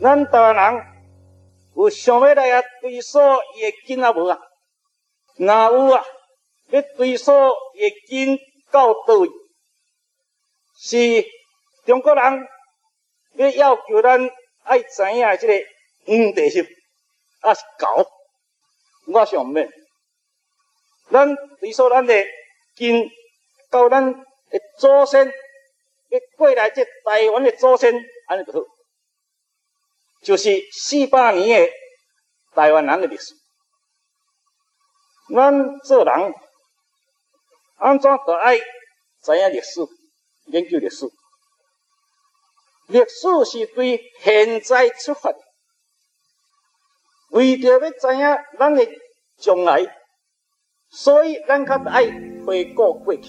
咱台湾人有想要来啊追溯伊的根啊无啊？若有啊，要追溯伊的根到倒位？是中国人要要求咱爱知影即个黄地心，啊是狗，我想毋免。咱追溯咱的根到咱的祖先，要过来这台湾的祖先，安尼就好。就是四百年的台湾人的历史，咱做人安怎都爱知影历史，研究历史。历史是对现在出发，为着要知影咱的将来，所以咱较爱回顾过去。